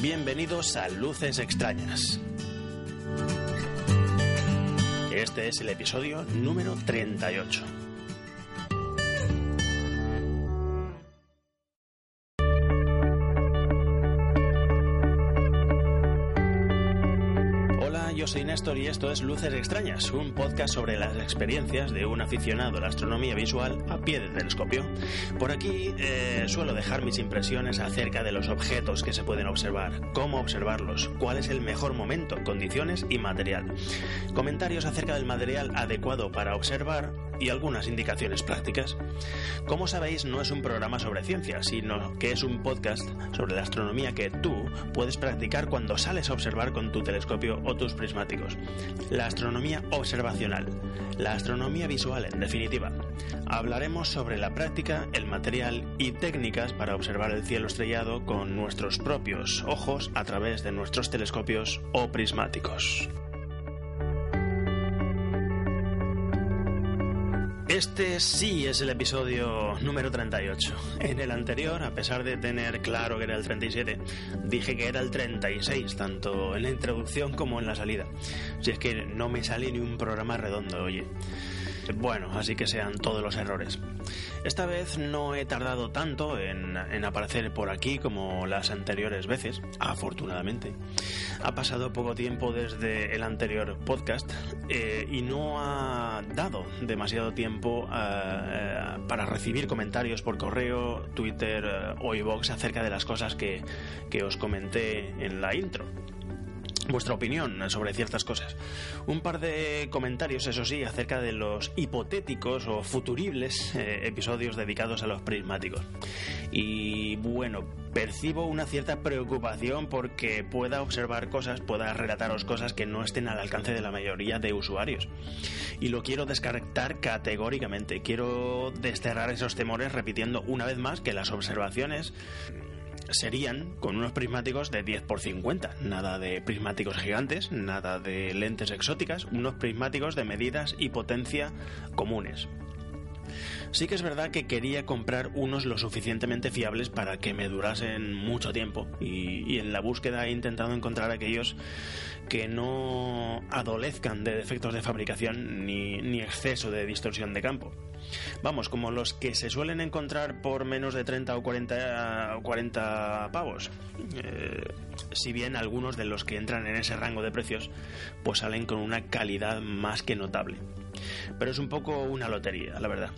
Bienvenidos a Luces Extrañas. Este es el episodio número 38. Soy Néstor y esto es Luces Extrañas, un podcast sobre las experiencias de un aficionado a la astronomía visual a pie de telescopio. Por aquí eh, suelo dejar mis impresiones acerca de los objetos que se pueden observar, cómo observarlos, cuál es el mejor momento, condiciones y material. Comentarios acerca del material adecuado para observar y algunas indicaciones prácticas. Como sabéis, no es un programa sobre ciencia, sino que es un podcast sobre la astronomía que tú puedes practicar cuando sales a observar con tu telescopio o tus prismáticos. La astronomía observacional, la astronomía visual en definitiva. Hablaremos sobre la práctica, el material y técnicas para observar el cielo estrellado con nuestros propios ojos a través de nuestros telescopios o prismáticos. Este sí es el episodio número 38. En el anterior, a pesar de tener claro que era el 37, dije que era el 36, tanto en la introducción como en la salida. Si es que no me sale ni un programa redondo, oye. Bueno, así que sean todos los errores. Esta vez no he tardado tanto en, aparecer por aquí como las anteriores veces, afortunadamente. Ha pasado poco tiempo desde el anterior podcast eh, y no ha dado demasiado tiempo eh, para recibir comentarios por correo, Twitter eh, o iVoox acerca de las cosas que, que os comenté en la intro vuestra opinión sobre ciertas cosas. Un par de comentarios, eso sí, acerca de los hipotéticos o futuribles eh, episodios dedicados a los prismáticos. Y bueno, percibo una cierta preocupación porque pueda observar cosas, pueda relataros cosas que no estén al alcance de la mayoría de usuarios. Y lo quiero descartar categóricamente. Quiero desterrar esos temores repitiendo una vez más que las observaciones serían con unos prismáticos de 10 por 50, nada de prismáticos gigantes, nada de lentes exóticas, unos prismáticos de medidas y potencia comunes. Sí que es verdad que quería comprar unos lo suficientemente fiables para que me durasen mucho tiempo y, en la búsqueda he intentado encontrar aquellos que no adolezcan de defectos de fabricación ni, ni exceso de distorsión de campo. Vamos, como los que se suelen encontrar por menos de 30 o 40, 40 pavos. Eh, si bien algunos de los que entran en ese rango de precios pues salen con una calidad más que notable. Pero es un poco una lotería, la verdad.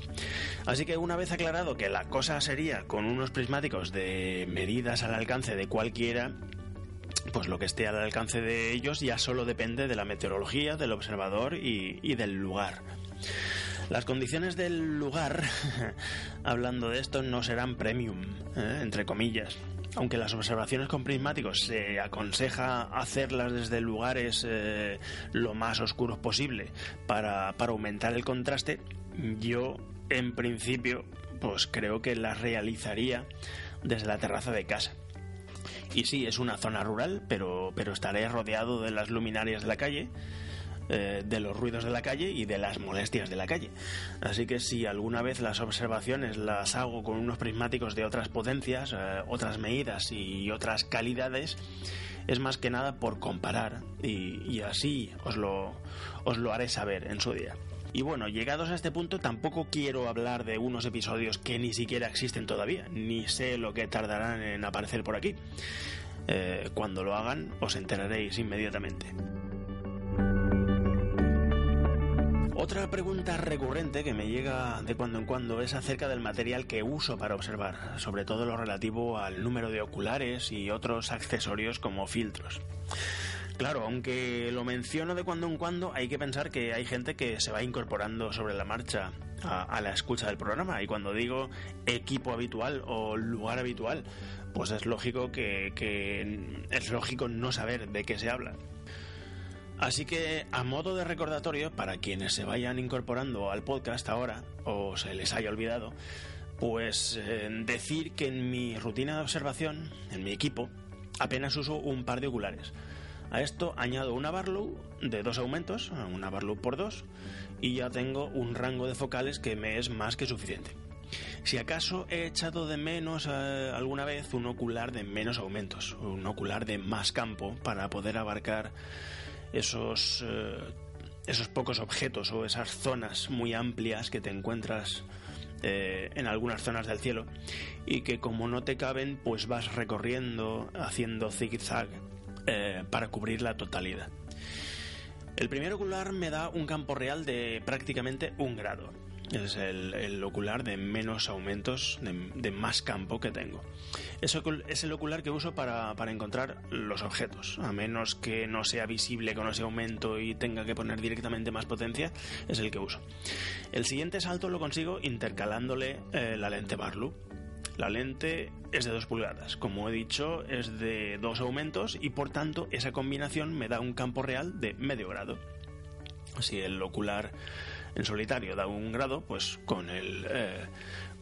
Así que una vez aclarado que la cosa sería con unos prismáticos de medidas al alcance de cualquiera, pues lo que esté al alcance de ellos ya solo depende de la meteorología, del observador y, y del lugar. Las condiciones del lugar, hablando de esto, no serán premium, ¿eh? entre comillas. Aunque las observaciones con prismáticos se aconseja hacerlas desde lugares eh, lo más oscuros posible para, aumentar el contraste, yo en principio pues creo que las realizaría desde la terraza de casa. Y sí, es una zona rural, pero, pero estaré rodeado de las luminarias de la calle eh, de los ruidos de la calle y de las molestias de la calle. Así que si alguna vez las observaciones las hago con unos prismáticos de otras potencias, eh, otras medidas y otras calidades, es más que nada por comparar y, así os lo, os lo haré saber en su día. Y bueno, llegados a este punto tampoco quiero hablar de unos episodios que ni siquiera existen todavía, ni sé lo que tardarán en aparecer por aquí. Eh, cuando lo hagan os enteraréis inmediatamente. Otra pregunta recurrente que me llega de cuando en cuando es acerca del material que uso para observar, sobre todo lo relativo al número de oculares y otros accesorios como filtros. Claro, aunque lo menciono de cuando en cuando, hay que pensar que hay gente que se va incorporando sobre la marcha a, la escucha del programa. Y cuando digo equipo habitual o lugar habitual, pues es lógico que, que es lógico no saber de qué se habla. Así que, a modo de recordatorio, para quienes se vayan incorporando al podcast ahora, o se les haya olvidado, pues eh, decir que en mi rutina de observación, en mi equipo, apenas uso un par de oculares. A esto añado una Barlow de dos aumentos, una Barlow por dos, y ya tengo un rango de focales que me es más que suficiente. Si acaso he echado de menos eh, alguna vez un ocular de menos aumentos, un ocular de más campo para poder abarcar esos, eh, esos pocos objetos o esas zonas muy amplias que te encuentras eh, en algunas zonas del cielo y que como no te caben pues vas recorriendo haciendo zigzag eh, para cubrir la totalidad. El primer ocular me da un campo real de prácticamente un grado es el, ocular de menos aumentos, de, más campo que tengo. Eso es el ocular que uso para, encontrar los objetos. A menos que no sea visible con ese aumento y tenga que poner directamente más potencia, es el que uso. El siguiente salto lo consigo intercalándole eh, la lente Barlow. La lente es de 2 pulgadas, como he dicho, es de dos aumentos y por tanto esa combinación me da un campo real de medio grado. Si el ocular en solitario da un grado, pues con el eh,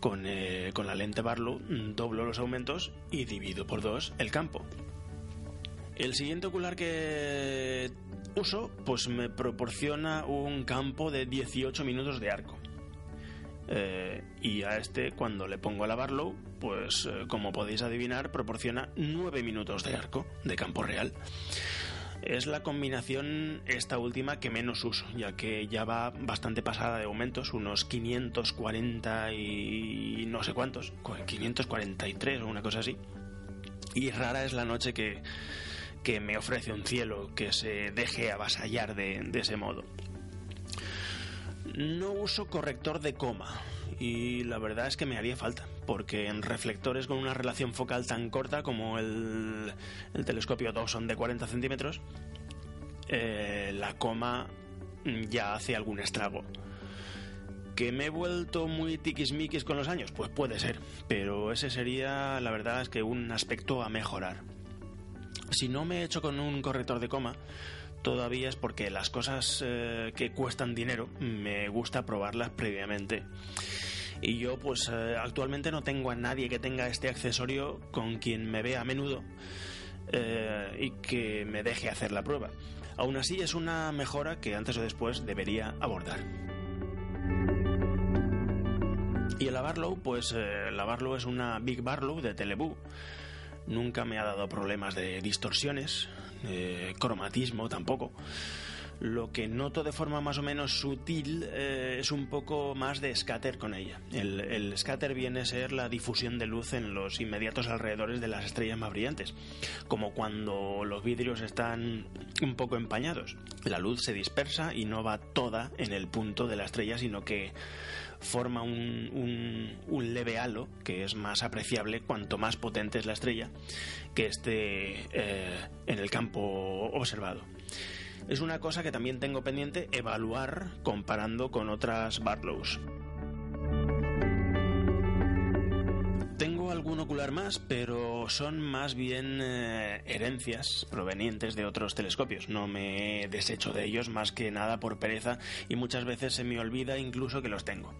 con, eh, con la lente Barlow doblo los aumentos y divido por dos el campo. El siguiente ocular que uso, pues me proporciona un campo de 18 minutos de arco. Eh, y a este, cuando le pongo la Barlow, pues como podéis adivinar, proporciona 9 minutos de arco de campo real. Es la combinación esta última que menos uso, ya que ya va bastante pasada de aumentos, unos 540 y no sé cuántos, 543 o una cosa así. Y rara es la noche que, que me ofrece un cielo que se deje avasallar de, de ese modo. No uso corrector de coma y la verdad es que me haría falta, porque en reflectores con una relación focal tan corta como el, telescopio Dawson de 40 centímetros, eh, la coma ya hace algún estrago. ¿Que me he vuelto muy tiquismiquis con los años? Pues puede ser, pero ese sería, la verdad es que un aspecto a mejorar. Si no me he hecho con un corrector de coma, todavía es porque las cosas eh, que cuestan dinero me gusta probarlas previamente. Y yo pues eh, actualmente no tengo a nadie que tenga este accesorio con quien me vea a menudo eh, y que me deje hacer la prueba. Aún así es una mejora que antes o después debería abordar. Y el Barlow, pues la Barlow es una Big Barlow de Telebu nunca me ha dado problemas de distorsiones, cromatismo tampoco. Lo que noto de forma más o menos sutil eh, es un poco más de scatter con ella. El, el, scatter viene a ser la difusión de luz en los inmediatos alrededores de las estrellas más brillantes, como cuando los vidrios están un poco empañados. La luz se dispersa y no va toda en el punto de la estrella, sino que forma un, un, leve halo que es más apreciable cuanto más potente es la estrella que esté eh, en el campo observado. Es una cosa que también tengo pendiente evaluar comparando con otras Barlows. Tengo algún ocular más, pero son más bien eh, herencias provenientes de otros telescopios. No me deshecho de ellos más que nada por pereza y muchas veces se me olvida incluso que los tengo.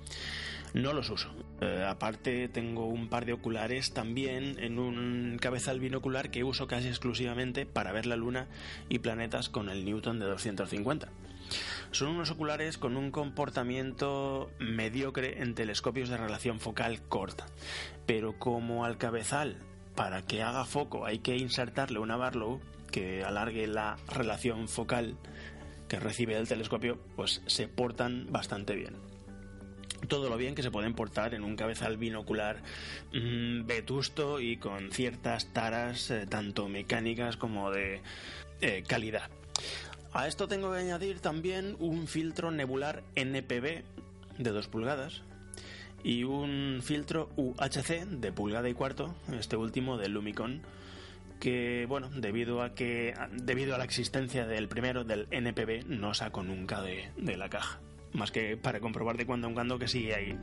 No los uso. Eh, aparte tengo un par de oculares también en un cabezal binocular que uso casi exclusivamente para ver la luna y planetas con el Newton de 250. Son unos oculares con un comportamiento mediocre en telescopios de relación focal corta, pero como al cabezal para que haga foco hay que insertarle una Barlow que alargue la relación focal que recibe el telescopio, pues se portan bastante bien todo lo bien que se pueden portar en un cabezal binocular mm, vetusto y con ciertas taras eh, tanto mecánicas como de eh, calidad. A esto tengo que añadir también un filtro nebular NPB de 2 pulgadas y un filtro UHC de pulgada y cuarto, este último de Lumicon, que bueno, debido a que debido a la existencia del primero del NPB no saco nunca de, de la caja, más que para comprobar de cuando en cuando que sigue ahí.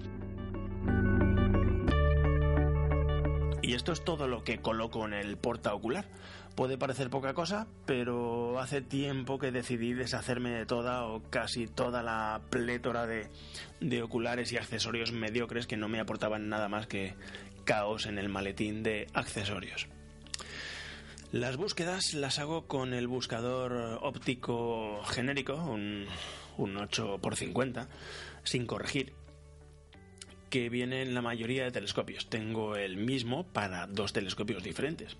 Y esto es todo lo que coloco en el porta ocular. Puede parecer poca cosa, pero hace tiempo que decidí deshacerme de toda o casi toda la plétora de, de oculares y accesorios mediocres que no me aportaban nada más que caos en el maletín de accesorios. Las búsquedas las hago con el buscador óptico genérico, un, un 8x50, sin corregir, que viene en la mayoría de telescopios. Tengo el mismo para dos telescopios diferentes.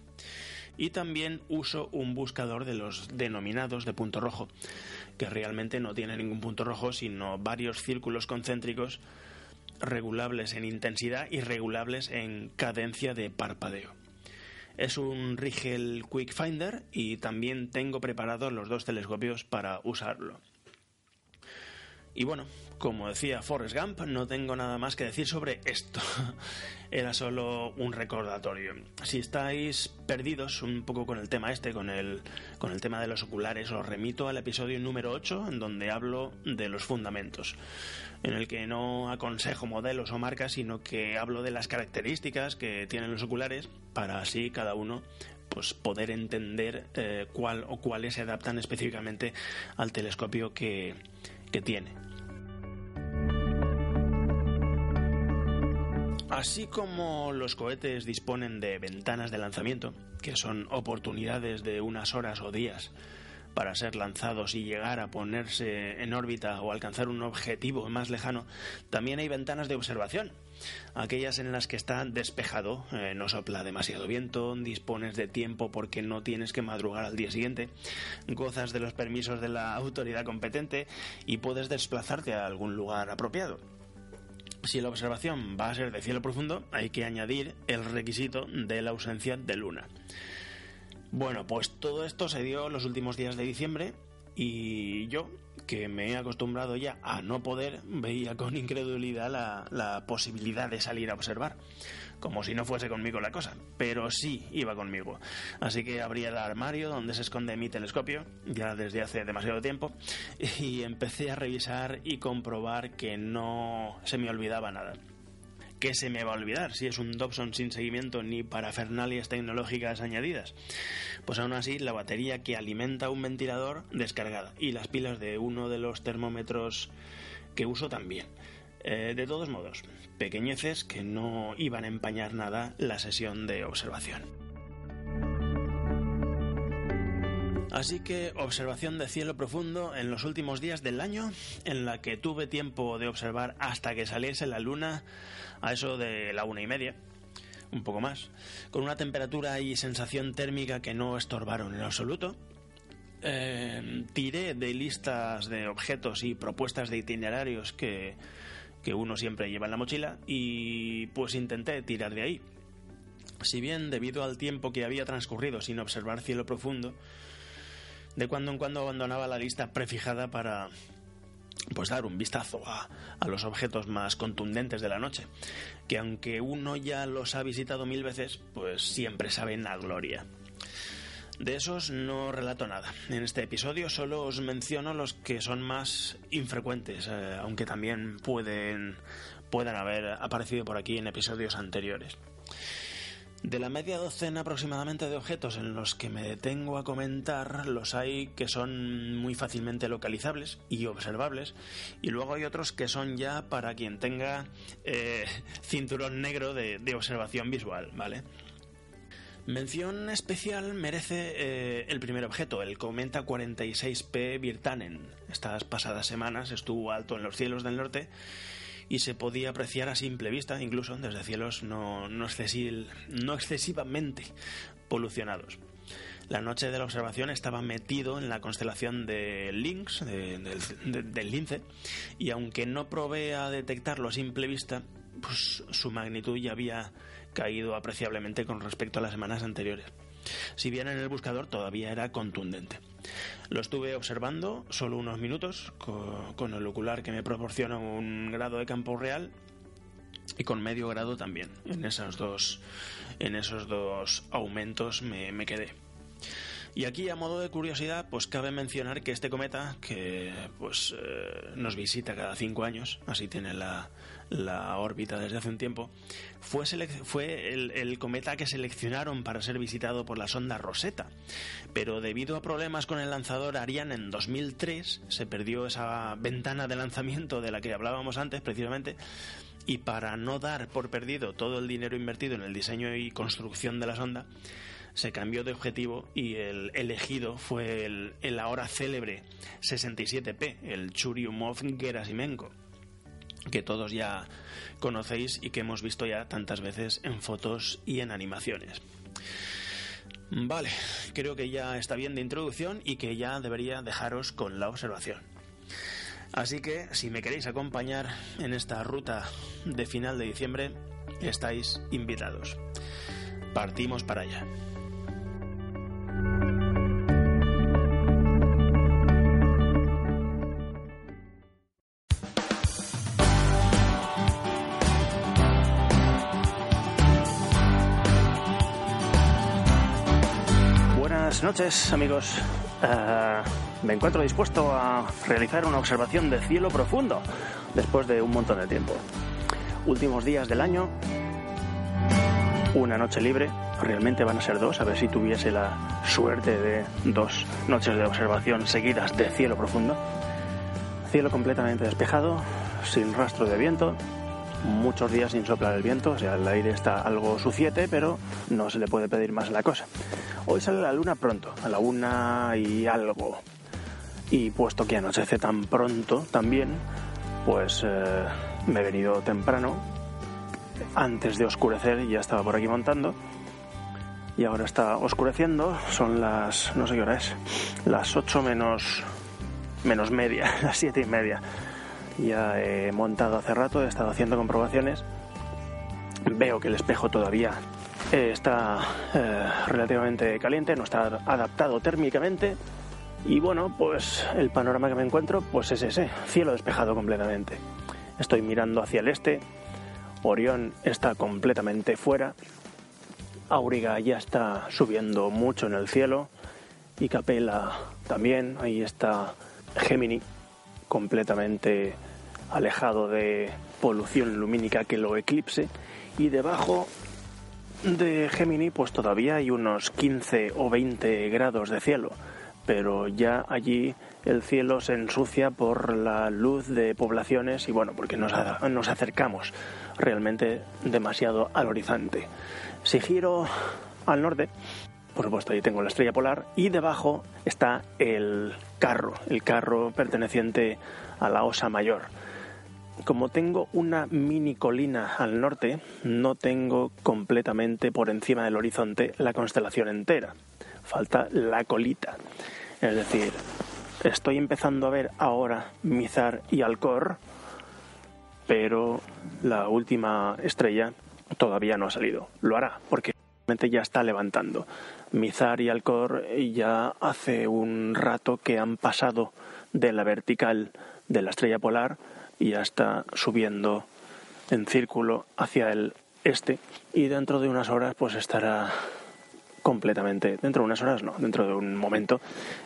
Y también uso un buscador de los denominados de punto rojo, que realmente no tiene ningún punto rojo, sino varios círculos concéntricos regulables en intensidad y regulables en cadencia de parpadeo. Es un Rigel Quick Finder y también tengo preparados los dos telescopios para usarlo. Y bueno, como decía Forrest Gump, no tengo nada más que decir sobre esto. Era solo un recordatorio. Si estáis perdidos un poco con el tema este, con el, con el tema de los oculares, os remito al episodio número 8, en donde hablo de los fundamentos, en el que no aconsejo modelos o marcas, sino que hablo de las características que tienen los oculares, para así cada uno pues poder entender eh, cuál o cuáles se adaptan específicamente al telescopio que, tiene. Así como los cohetes disponen de ventanas de lanzamiento, que son oportunidades de unas horas o días para ser lanzados y llegar a ponerse en órbita o alcanzar un objetivo más lejano, también hay ventanas de observación, aquellas en las que está despejado, eh, no sopla demasiado viento, dispones de tiempo porque no tienes que madrugar al día siguiente, gozas de los permisos de la autoridad competente y puedes desplazarte a algún lugar apropiado. Si la observación va a ser de cielo profundo, hay que añadir el requisito de la ausencia de luna. Bueno, pues todo esto se dio los últimos días de diciembre y yo, que me he acostumbrado ya a no poder, veía con incredulidad la, posibilidad de salir a observar. Como si no fuese conmigo la cosa, pero sí iba conmigo. Así que abrí el armario donde se esconde mi telescopio, ya desde hace demasiado tiempo, y empecé a revisar y comprobar que no se me olvidaba nada. ¿Qué se me va a olvidar si es un Dobson sin seguimiento ni parafernalias tecnológicas añadidas? Pues aún así, la batería que alimenta un ventilador descargada y las pilas de uno de los termómetros que uso también. Eh, de todos modos, pequeñeces que no iban a empañar nada la sesión de observación. Así que observación de cielo profundo en los últimos días del año, en la que tuve tiempo de observar hasta que saliese la luna a eso de la una y media, un poco más, con una temperatura y sensación térmica que no estorbaron en absoluto. Eh, tiré de listas de objetos y propuestas de itinerarios que, que uno siempre lleva en la mochila y pues intenté tirar de ahí. Si bien debido al tiempo que había transcurrido sin observar cielo profundo, de cuando en cuando abandonaba la lista prefijada para pues dar un vistazo a, a, los objetos más contundentes de la noche, que aunque uno ya los ha visitado mil veces, pues siempre saben a gloria. De esos no relato nada. En este episodio solo os menciono los que son más infrecuentes, eh, aunque también pueden, puedan haber aparecido por aquí en episodios anteriores. De la media docena aproximadamente de objetos en los que me detengo a comentar, los hay que son muy fácilmente localizables y observables, y luego hay otros que son ya para quien tenga eh, cinturón negro de, observación visual, ¿vale? Mención especial merece eh, el primer objeto, el Cometa 46P Virtanen. Estas pasadas semanas estuvo alto en los cielos del norte y se podía apreciar a simple vista, incluso desde cielos no, no, no excesivamente polucionados. La noche de la observación estaba metido en la constelación de Lynx, del lince, y aunque no probé a detectarlo a simple vista, pues su magnitud ya había caído apreciablemente con respecto a las semanas anteriores. Si bien en el buscador todavía era contundente. Lo estuve observando solo unos minutos con, el ocular que me proporciona un grado de campo real y con medio grado también. En esos dos, en esos dos aumentos me, me quedé. Y aquí, a modo de curiosidad, pues cabe mencionar que este cometa, que pues eh, nos visita cada cinco años, así tiene la, la órbita desde hace un tiempo, fue, fue el, el, cometa que seleccionaron para ser visitado por la sonda Rosetta. Pero debido a problemas con el lanzador Ariane en 2003, se perdió esa ventana de lanzamiento de la que hablábamos antes, precisamente, y para no dar por perdido todo el dinero invertido en el diseño y construcción de la sonda, se cambió de objetivo y el elegido fue el, ahora célebre 67P, el Churyumov-Gerasimenko, que todos ya conocéis y que hemos visto ya tantas veces en fotos y en animaciones. Vale, creo que ya está bien de introducción y que ya debería dejaros con la observación. Así que si me queréis acompañar en esta ruta de final de diciembre, estáis invitados. Partimos para allá. Buenas noches amigos. Uh, me encuentro dispuesto a realizar una observación de cielo profundo después de un montón de tiempo. Últimos días del año, una noche libre, realmente van a ser dos, a ver si tuviese la suerte de dos noches de observación seguidas de cielo profundo. Cielo completamente despejado, sin rastro de viento, muchos días sin soplar el viento, o sea, el aire está algo suciete, pero no se le puede pedir más la cosa. Hoy sale la luna pronto, a la una y algo. Y puesto que anochece tan pronto también, pues eh, me he venido temprano, antes de oscurecer, ya estaba por aquí montando. Y ahora está oscureciendo, son las, no sé qué hora es, las 8 menos, menos media, las siete y media. Ya he montado hace rato, he estado haciendo comprobaciones. Veo que el espejo todavía está eh, relativamente caliente, no está adaptado térmicamente. Y bueno, pues el panorama que me encuentro pues es ese, cielo despejado completamente. Estoy mirando hacia el este, Orión está completamente fuera, Auriga ya está subiendo mucho en el cielo. Y Capella también, ahí está Gemini completamente alejado de polución lumínica que lo eclipse. Y debajo de Gemini pues todavía hay unos 15 o 20 grados de cielo, pero ya allí el cielo se ensucia por la luz de poblaciones y bueno, porque nos, nos acercamos realmente demasiado al horizonte. Si giro al norte, por supuesto ahí tengo la estrella polar y debajo está el carro, el carro perteneciente a la Osa Mayor como tengo una mini colina al norte, no tengo completamente por encima del horizonte la constelación entera. Falta la colita. Es decir, estoy empezando a ver ahora Mizar y Alcor, pero la última estrella todavía no ha salido. Lo hará, porque ya está levantando. Mizar y Alcor ya hace un rato que han pasado de la vertical de la estrella polar y ya está subiendo en círculo hacia el este y dentro de unas horas pues estará completamente, dentro de unas horas no, dentro de un momento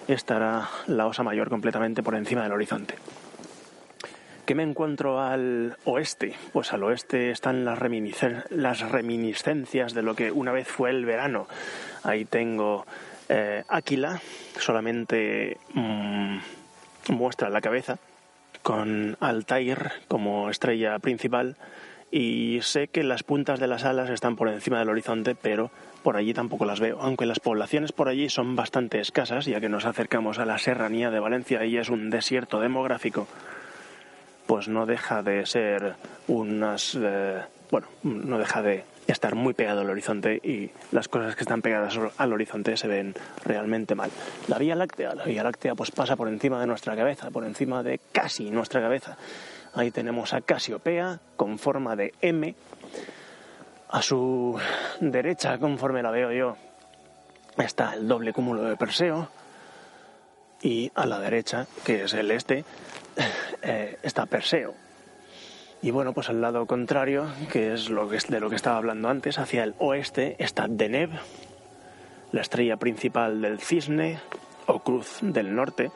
estará la osa mayor completamente por encima del horizonte. ¿Qué me encuentro al oeste? Pues al oeste están las, las reminiscencias de lo que una vez fue el verano. Ahí tengo eh, Áquila, solamente mm, muestra la cabeza, con Altair como estrella principal y sé que las puntas de las alas están por encima del horizonte, pero por allí tampoco las veo, aunque las poblaciones por allí son bastante escasas, ya que nos acercamos a la serranía de Valencia y es un desierto demográfico, pues no deja de ser unas... Eh, bueno, no deja de estar muy pegado al horizonte y las cosas que están pegadas al horizonte se ven realmente mal. La Vía Láctea, la Vía Láctea pues pasa por encima de nuestra cabeza, por encima de casi nuestra cabeza. Ahí tenemos a Casiopea con forma de M. A su derecha, conforme la veo yo, está el doble cúmulo de Perseo. Y a la derecha, que es el este, eh, está Perseo. Y bueno, pues al lado contrario, que es lo que, de lo que estaba hablando antes, hacia el oeste está Deneb, la estrella principal del cisne o cruz del norte,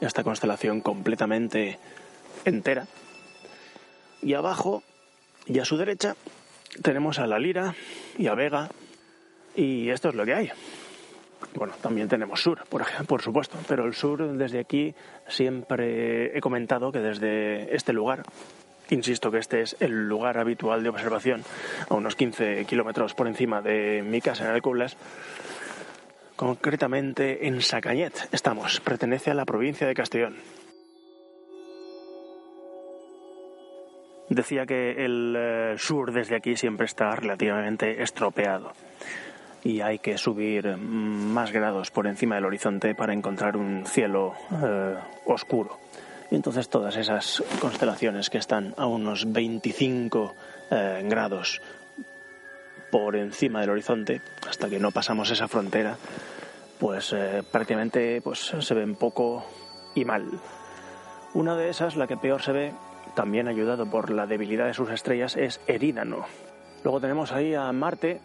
esta constelación completamente entera. Y abajo y a su derecha tenemos a la Lira y a Vega y esto es lo que hay. Bueno, también tenemos sur, por, por supuesto, pero el sur desde aquí siempre he comentado que desde este lugar Insisto que este es el lugar habitual de observación, a unos 15 kilómetros por encima de mi casa en Alcublas. Concretamente en Sacañet estamos, pertenece a la provincia de Castellón. Decía que el eh, sur desde aquí siempre está relativamente estropeado y hay que subir más grados por encima del horizonte para encontrar un cielo eh, oscuro. Y entonces todas esas constelaciones que están a unos 25 eh, grados por encima del horizonte, hasta que no pasamos esa frontera, pues eh, prácticamente pues, se ven poco y mal. Una de esas, la que peor se ve, también ayudado por la debilidad de sus estrellas, es Erídano. Luego tenemos ahí a Marte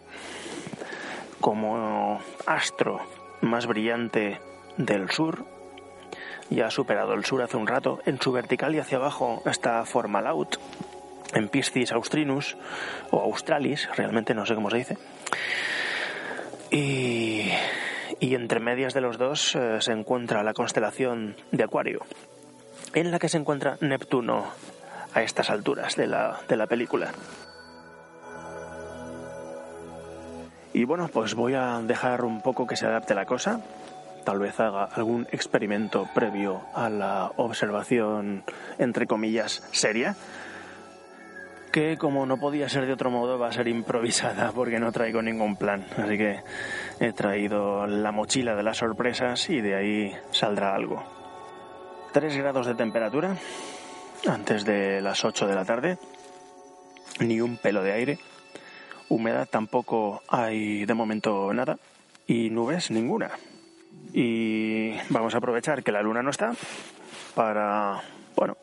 como astro más brillante del sur, ya ha superado el sur hace un rato. En su vertical y hacia abajo está Formalaut, en Piscis austrinus o australis, realmente no sé cómo se dice. Y, entre medias de los dos eh, se encuentra la constelación de Acuario, en la que se encuentra Neptuno a estas alturas de la, de la película. Y bueno, pues voy a dejar un poco que se adapte la cosa tal vez haga algún experimento previo a la observación, entre comillas, seria, que como no podía ser de otro modo va a ser improvisada porque no traigo ningún plan. Así que he traído la mochila de las sorpresas y de ahí saldrá algo. 3 grados de temperatura antes de las 8 de la tarde, ni un pelo de aire, humedad tampoco hay de momento nada y nubes ninguna. Y vamos a aprovechar que la luna no está para, bueno,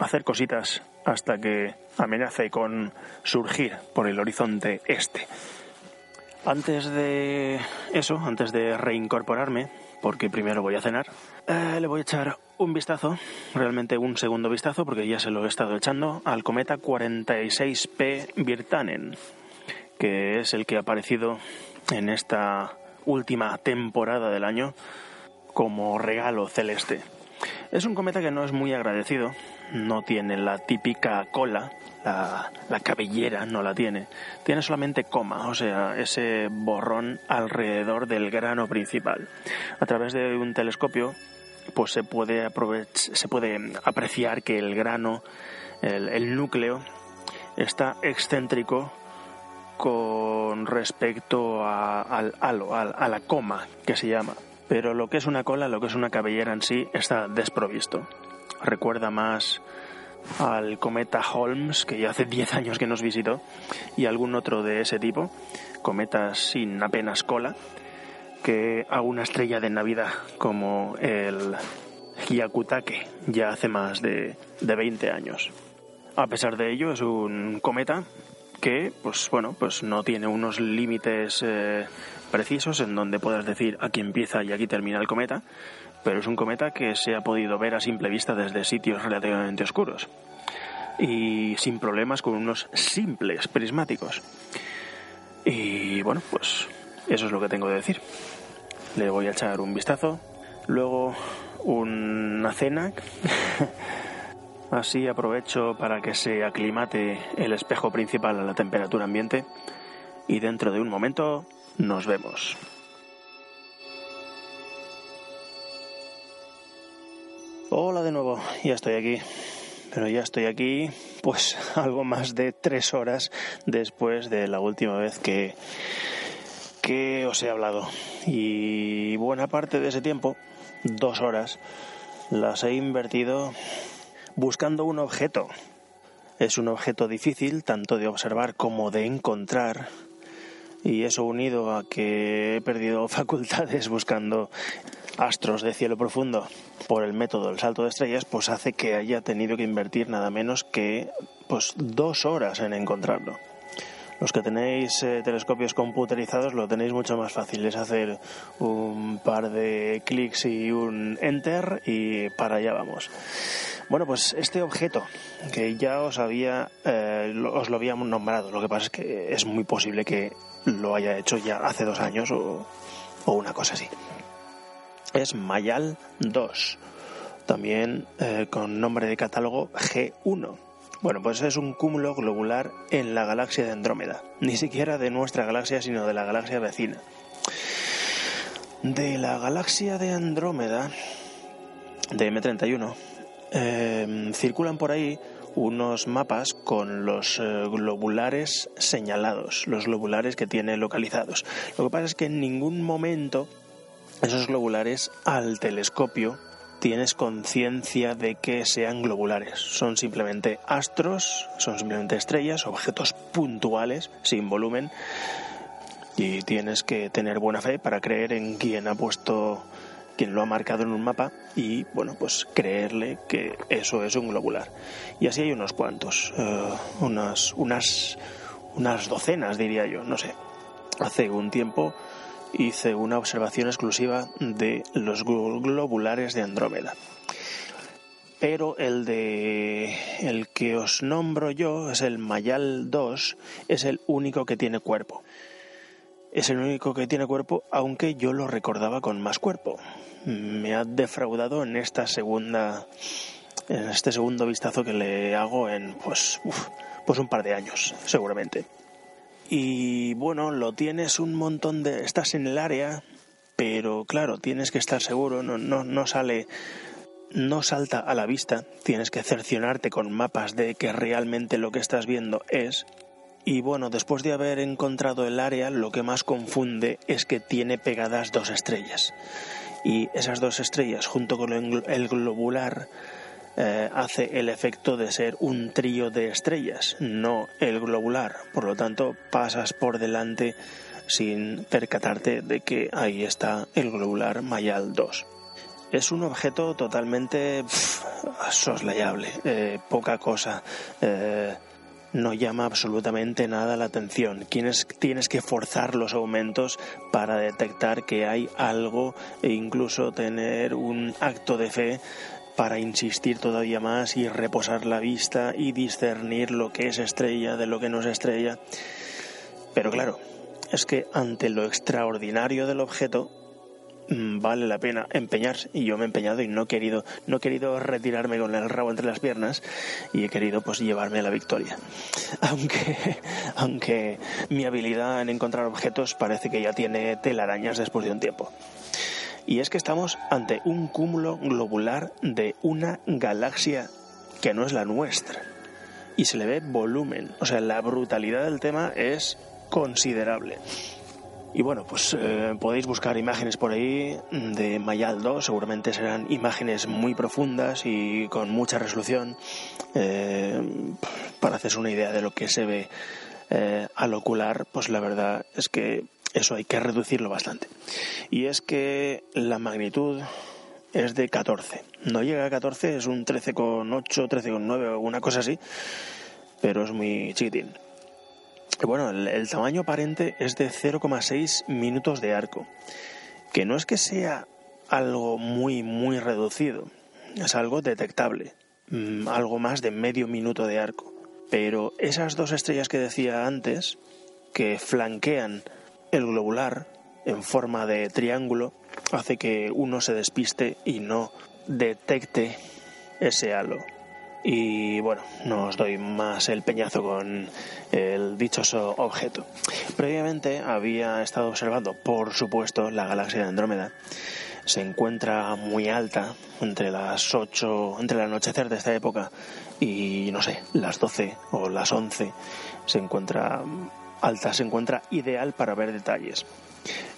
hacer cositas hasta que amenace con surgir por el horizonte este. Antes de eso, antes de reincorporarme, porque primero voy a cenar, eh, le voy a echar un vistazo, realmente un segundo vistazo, porque ya se lo he estado echando, al cometa 46P Virtanen, que es el que ha aparecido en esta última temporada del año como regalo celeste. Es un cometa que no es muy agradecido, no tiene la típica cola, la, cabellera no la tiene, tiene solamente coma, o sea, ese borrón alrededor del grano principal. A través de un telescopio, pues se puede, se puede apreciar que el grano, el núcleo, está excéntrico con respecto a, al halo, a, la coma que se llama. Pero lo que es una cola, lo que es una cabellera en sí, está desprovisto. Recuerda más al cometa Holmes, que ya hace 10 años que nos visitó, y algún otro de ese tipo, cometas sin apenas cola, que a una estrella de Navidad como el Hyakutake, ya hace más de, de 20 años. A pesar de ello, es un cometa que pues bueno pues no tiene unos límites eh, precisos en donde puedas decir aquí empieza y aquí termina el cometa pero es un cometa que se ha podido ver a simple vista desde sitios relativamente oscuros y sin problemas con unos simples prismáticos. Y bueno pues eso es lo que tengo que decir. Le voy a echar un vistazo luego una cena Así aprovecho para que se aclimate el espejo principal a la temperatura ambiente y dentro de un momento nos vemos. Hola de nuevo, ya estoy aquí. Pero ya estoy aquí, pues algo más de tres horas después de la última vez que, que os he hablado. Y buena parte de ese tiempo, dos horas, las he invertido buscando un objeto. Es un objeto difícil tanto de observar como de encontrar y eso unido a que he perdido facultades buscando astros de cielo profundo por el método del salto de estrellas, pues hace que haya tenido que invertir nada menos que pues dos horas en encontrarlo. Los que tenéis eh, telescopios computerizados lo tenéis mucho más fácil. Es hacer un par de clics y un enter y para allá vamos. Bueno, pues este objeto que ya os había eh, os lo habíamos nombrado. Lo que pasa es que es muy posible que lo haya hecho ya hace dos años o, una cosa así. Es Mayal 2, también eh, con nombre de catálogo G1 bueno, pues es un cúmulo globular en la galaxia de Andrómeda, ni siquiera de nuestra galaxia, sino de la galaxia vecina. De la galaxia de Andrómeda, de M31, em, circulan por ahí unos mapas con los eh, globulares señalados, los globulares que tiene localizados. Lo que pasa es que en ningún momento esos globulares al telescopio tienes conciencia de que sean globulares. Son simplemente astros, son simplemente estrellas, objetos puntuales, sin volumen, y tienes que tener buena fe para creer en quien ha puesto, quien lo ha marcado en un mapa y, bueno, pues creerle que eso es un globular. Y así hay unos cuantos, eh, unas, unas, unas docenas, diría yo, no sé. Hace un tiempo hice una observación exclusiva de los globulares de Andrómeda. Pero el de el que os nombro yo es el Mayal 2, es el único que tiene cuerpo. Es el único que tiene cuerpo, aunque yo lo recordaba con más cuerpo. Me ha defraudado en esta segunda en este segundo vistazo que le hago en pues pues un par de años, seguramente y bueno, lo tienes un montón de... estás en el área, pero claro, tienes que estar seguro, no, no, no sale no salta a la vista, tienes que cercionarte con mapas de que realmente lo que estás viendo es. Y bueno, después de haber encontrado el área, lo que más confunde es que tiene pegadas dos estrellas. Y esas dos estrellas, junto con el globular, eh, hace el efecto de ser un trío de estrellas, no el globular. Por lo tanto, pasas por delante sin percatarte de que ahí está el globular Mayal 2. Es un objeto totalmente soslayable, eh, poca cosa. Eh, no llama absolutamente nada la atención. Tienes, tienes que forzar los aumentos para detectar que hay algo e incluso tener un acto de fe para insistir todavía más y reposar la vista y discernir lo que es estrella de lo que no es estrella. Pero claro, es que ante lo extraordinario del objeto mm, vale la pena empeñarse. Y yo me he empeñado y no he querido no he querido retirarme con el rabo entre las piernas y he querido pues llevarme a la victoria. Aunque aunque mi habilidad en encontrar objetos parece que ya tiene telarañas después de un tiempo y es que estamos ante un cúmulo globular de una galaxia que no es la nuestra. Y se le ve volumen. O sea, la brutalidad del tema es considerable. Y bueno, pues eh, podéis buscar imágenes por ahí de Mayal 2, seguramente serán imágenes muy profundas y con mucha resolución eh, para hacerse una idea de lo que se ve eh, al ocular, pues la verdad es que eso hay que reducirlo bastante. Y es que la magnitud es de 14. No llega a 14, es un 13,8, 13,9 o una cosa así, pero es muy chiquitín. bueno, el, tamaño aparente es de 0,6 minutos de arco, que no es que sea algo muy, muy reducido, es algo detectable, mm, algo más de medio minuto de arco. Pero esas dos estrellas que decía antes, que flanquean el globular, en forma de triángulo, hace que uno se despiste y no detecte ese halo. Y bueno, no os doy más el peñazo con el dichoso objeto. Previamente había estado observando, por supuesto, la galaxia de Andrómeda. Se encuentra muy alta, entre las 8, entre el anochecer de esta época y no sé, las 12 o las 11. Se encuentra alta se encuentra ideal para ver detalles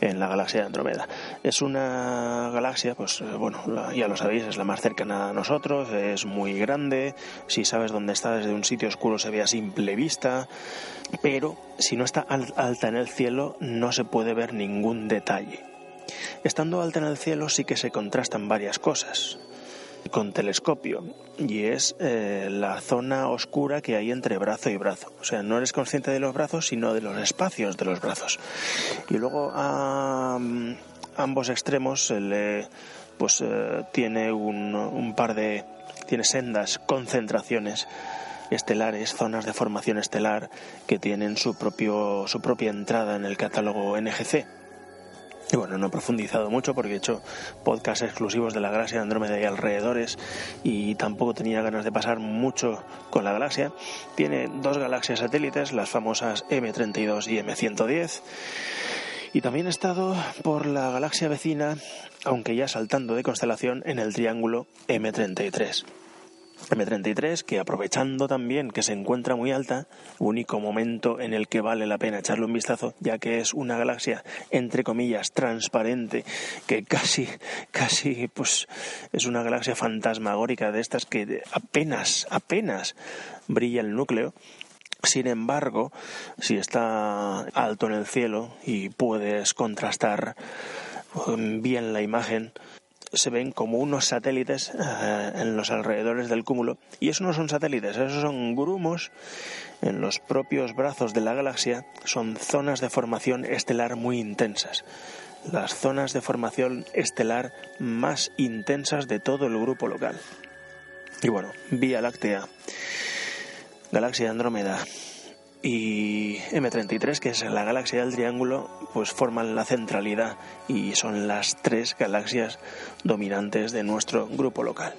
en la galaxia de Andrómeda. Es una galaxia, pues eh, bueno, ya lo sabéis, es la más cercana a nosotros, es muy grande, si sabes dónde está desde un sitio oscuro se ve a simple vista, pero si no está alta en el cielo no se puede ver ningún detalle. Estando alta en el cielo sí que se contrastan varias cosas. Con telescopio y es eh, la zona oscura que hay entre brazo y brazo. O sea, no eres consciente de los brazos, sino de los espacios de los brazos. Y luego a ambos extremos pues eh, tiene un, un par de tiene sendas concentraciones estelares, zonas de formación estelar que tienen su propio su propia entrada en el catálogo NGC y bueno, no he profundizado mucho porque he hecho podcasts exclusivos de la galaxia de Andrómeda y alrededores y tampoco tenía ganas de pasar mucho con la galaxia. Tiene dos galaxias satélites, las famosas M32 y M110. Y también he estado por la galaxia vecina, aunque ya saltando de constelación, en el triángulo M33. M33, que aprovechando también que se encuentra muy alta, único momento en el que vale la pena echarle un vistazo, ya que es una galaxia, entre comillas, transparente, que casi, casi, pues, es una galaxia fantasmagórica de estas que apenas, apenas brilla el núcleo. Sin embargo, si está alto en el cielo y puedes contrastar um, bien la imagen, se ven como unos satélites eh, en los alrededores del cúmulo. Y eso no son satélites, esos son grumos en los propios brazos de la galaxia. Son zonas de formación estelar muy intensas. Las zonas de formación estelar más intensas de todo el grupo local. Y bueno, Vía Láctea, Galaxia Andrómeda, y M33, que es la galaxia del triángulo, pues forman la centralidad y son las tres galaxias dominantes de nuestro grupo local.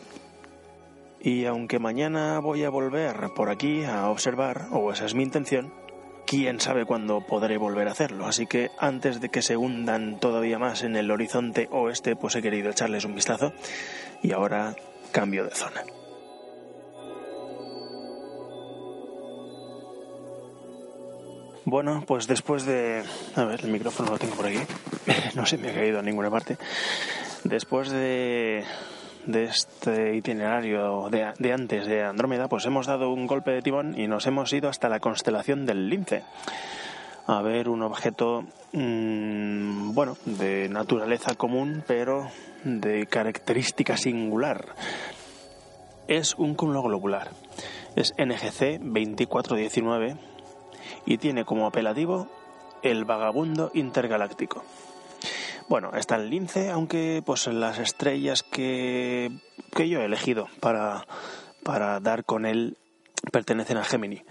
Y aunque mañana voy a volver por aquí a observar, o esa es mi intención, quién sabe cuándo podré volver a hacerlo. Así que antes de que se hundan todavía más en el horizonte oeste, pues he querido echarles un vistazo y ahora cambio de zona. Bueno, pues después de... A ver, el micrófono lo tengo por aquí. no se me ha caído a ninguna parte. Después de, de este itinerario de, de, antes de Andrómeda, pues hemos dado un golpe de timón y nos hemos ido hasta la constelación del Lince. A ver un objeto, mmm, bueno, de naturaleza común, pero de característica singular. Es un cúmulo globular. Es NGC 2419 y tiene como apelativo el vagabundo intergaláctico. Bueno, está en lince, aunque pues las estrellas que, que yo he elegido para, para dar con él pertenecen a Gemini.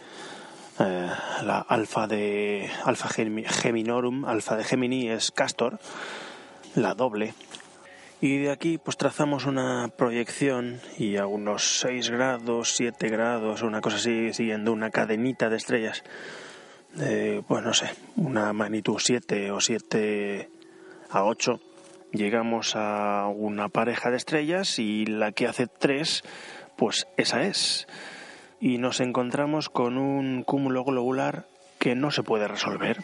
Eh, la alfa de alfa Geminorum, alfa de Gemini es Castor, la doble. Y de aquí pues trazamos una proyección y a unos 6 grados, 7 grados, una cosa así, siguiendo una cadenita de estrellas pues no sé, una magnitud 7 o 7 a 8, llegamos a una pareja de estrellas y la que hace 3, pues esa es. Y nos encontramos con un cúmulo globular que no se puede resolver,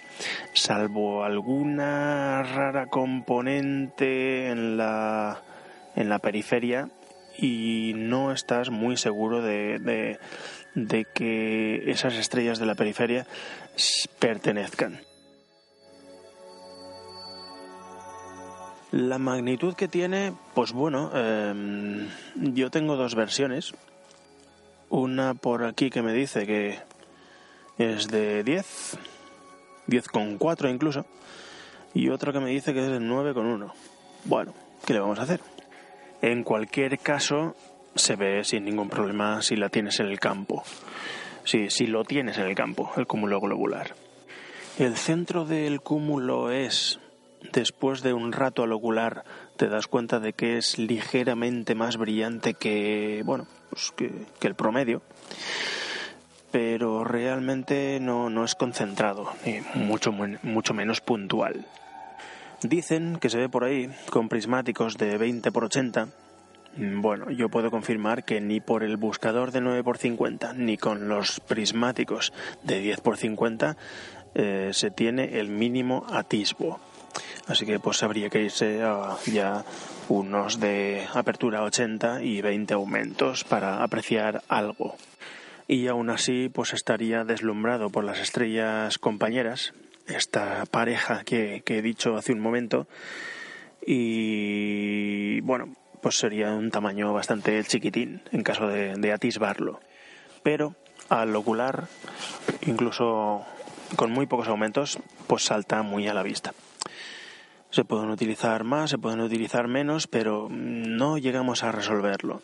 salvo alguna rara componente en la, en la periferia y no estás muy seguro de, de que esas estrellas de la periferia pertenezcan. La magnitud que tiene, pues bueno, em, yo tengo dos versiones. Una por aquí que me dice que es de 10, 10,4 incluso, y otra que me dice que es de 9,1. Bueno, ¿qué le vamos a hacer? En cualquier caso, se ve sin ningún problema si la tienes en el campo. Sí, si lo tienes en el campo, el cúmulo globular. El centro del cúmulo es, después de un rato al ocular, te das cuenta de que es ligeramente más brillante que, bueno, pues que, el promedio, pero realmente no, no es concentrado, ni mucho, mucho menos puntual. Dicen que se ve por ahí con prismáticos de 20 por 80 Mm, bueno, yo puedo confirmar que ni por el buscador de 9x50 ni con los prismáticos de 10x50 eh, se tiene el mínimo atisbo. Así que pues habría que irse a ya unos de apertura 80 y 20 aumentos para apreciar algo. Y aún así pues estaría deslumbrado por las estrellas compañeras, esta pareja que, que he dicho hace un momento. Y bueno, pues sería un tamaño bastante chiquitín en caso de, atisbarlo. Pero al ocular, incluso con muy pocos aumentos, pues salta muy a la vista. Se pueden utilizar más, se pueden utilizar menos, pero no llegamos a resolverlo.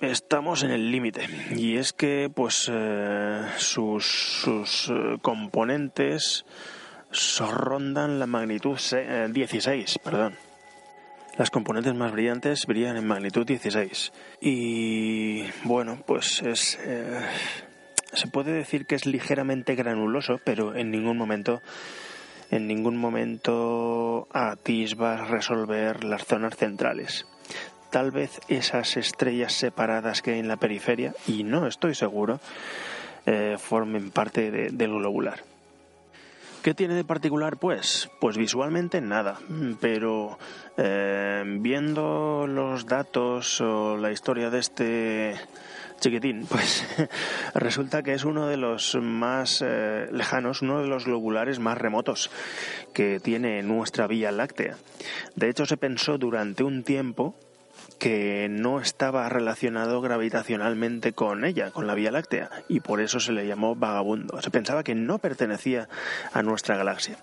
Estamos en el límite y es que pues eh, sus, sus eh, componentes rondan la magnitud 16, eh, perdón. Las componentes más brillantes brillan en magnitud 16 y bueno pues es se puede decir que es ligeramente granuloso, pero en ningún momento en ningún momento atisba resolver las zonas centrales. Tal vez esas estrellas separadas que hay en la periferia, y no estoy seguro, eh, formen parte del globular. ¿Qué tiene de particular? Pues, pues visualmente nada, pero eh, viendo los datos o la historia de este chiquitín, pues resulta que es uno de los más eh, lejanos, uno de los globulares más remotos que tiene nuestra Vía Láctea. De hecho, se pensó durante un tiempo que no estaba relacionado gravitacionalmente con ella, con la Vía Láctea, y por eso se le llamó vagabundo. Se pensaba que no pertenecía a nuestra galaxia.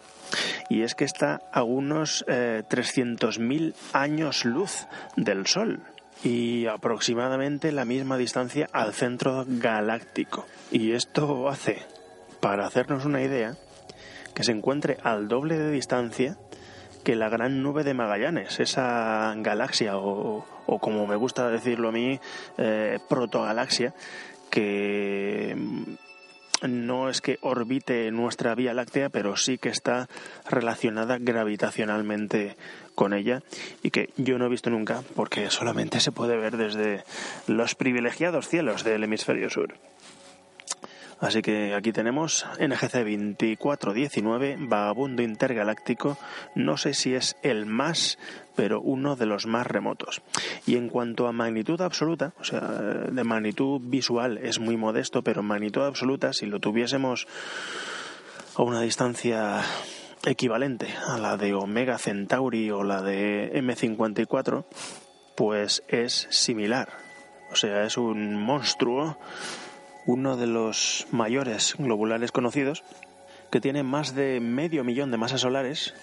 Y es que está a unos eh, 300.000 años luz del Sol y aproximadamente la misma distancia al centro galáctico. Y esto hace, para hacernos una idea, que se encuentre al doble de distancia que la gran nube de Magallanes, esa galaxia o, como me gusta decirlo a mí, eh, protogalaxia, que no es que orbite nuestra Vía Láctea, pero sí que está relacionada gravitacionalmente con ella y que yo no he visto nunca porque solamente se puede ver desde los privilegiados cielos del hemisferio sur. Así que aquí tenemos NGC 2419, vagabundo intergaláctico, no sé si es el más, pero uno de los más remotos. Y en cuanto a magnitud absoluta, o sea, de magnitud visual es muy modesto, pero magnitud absoluta, si lo tuviésemos a una distancia equivalente a la de Omega Centauri o la de M54, pues es similar. O sea, es un monstruo uno de los mayores globulares conocidos, que tiene más de medio millón de masas solares,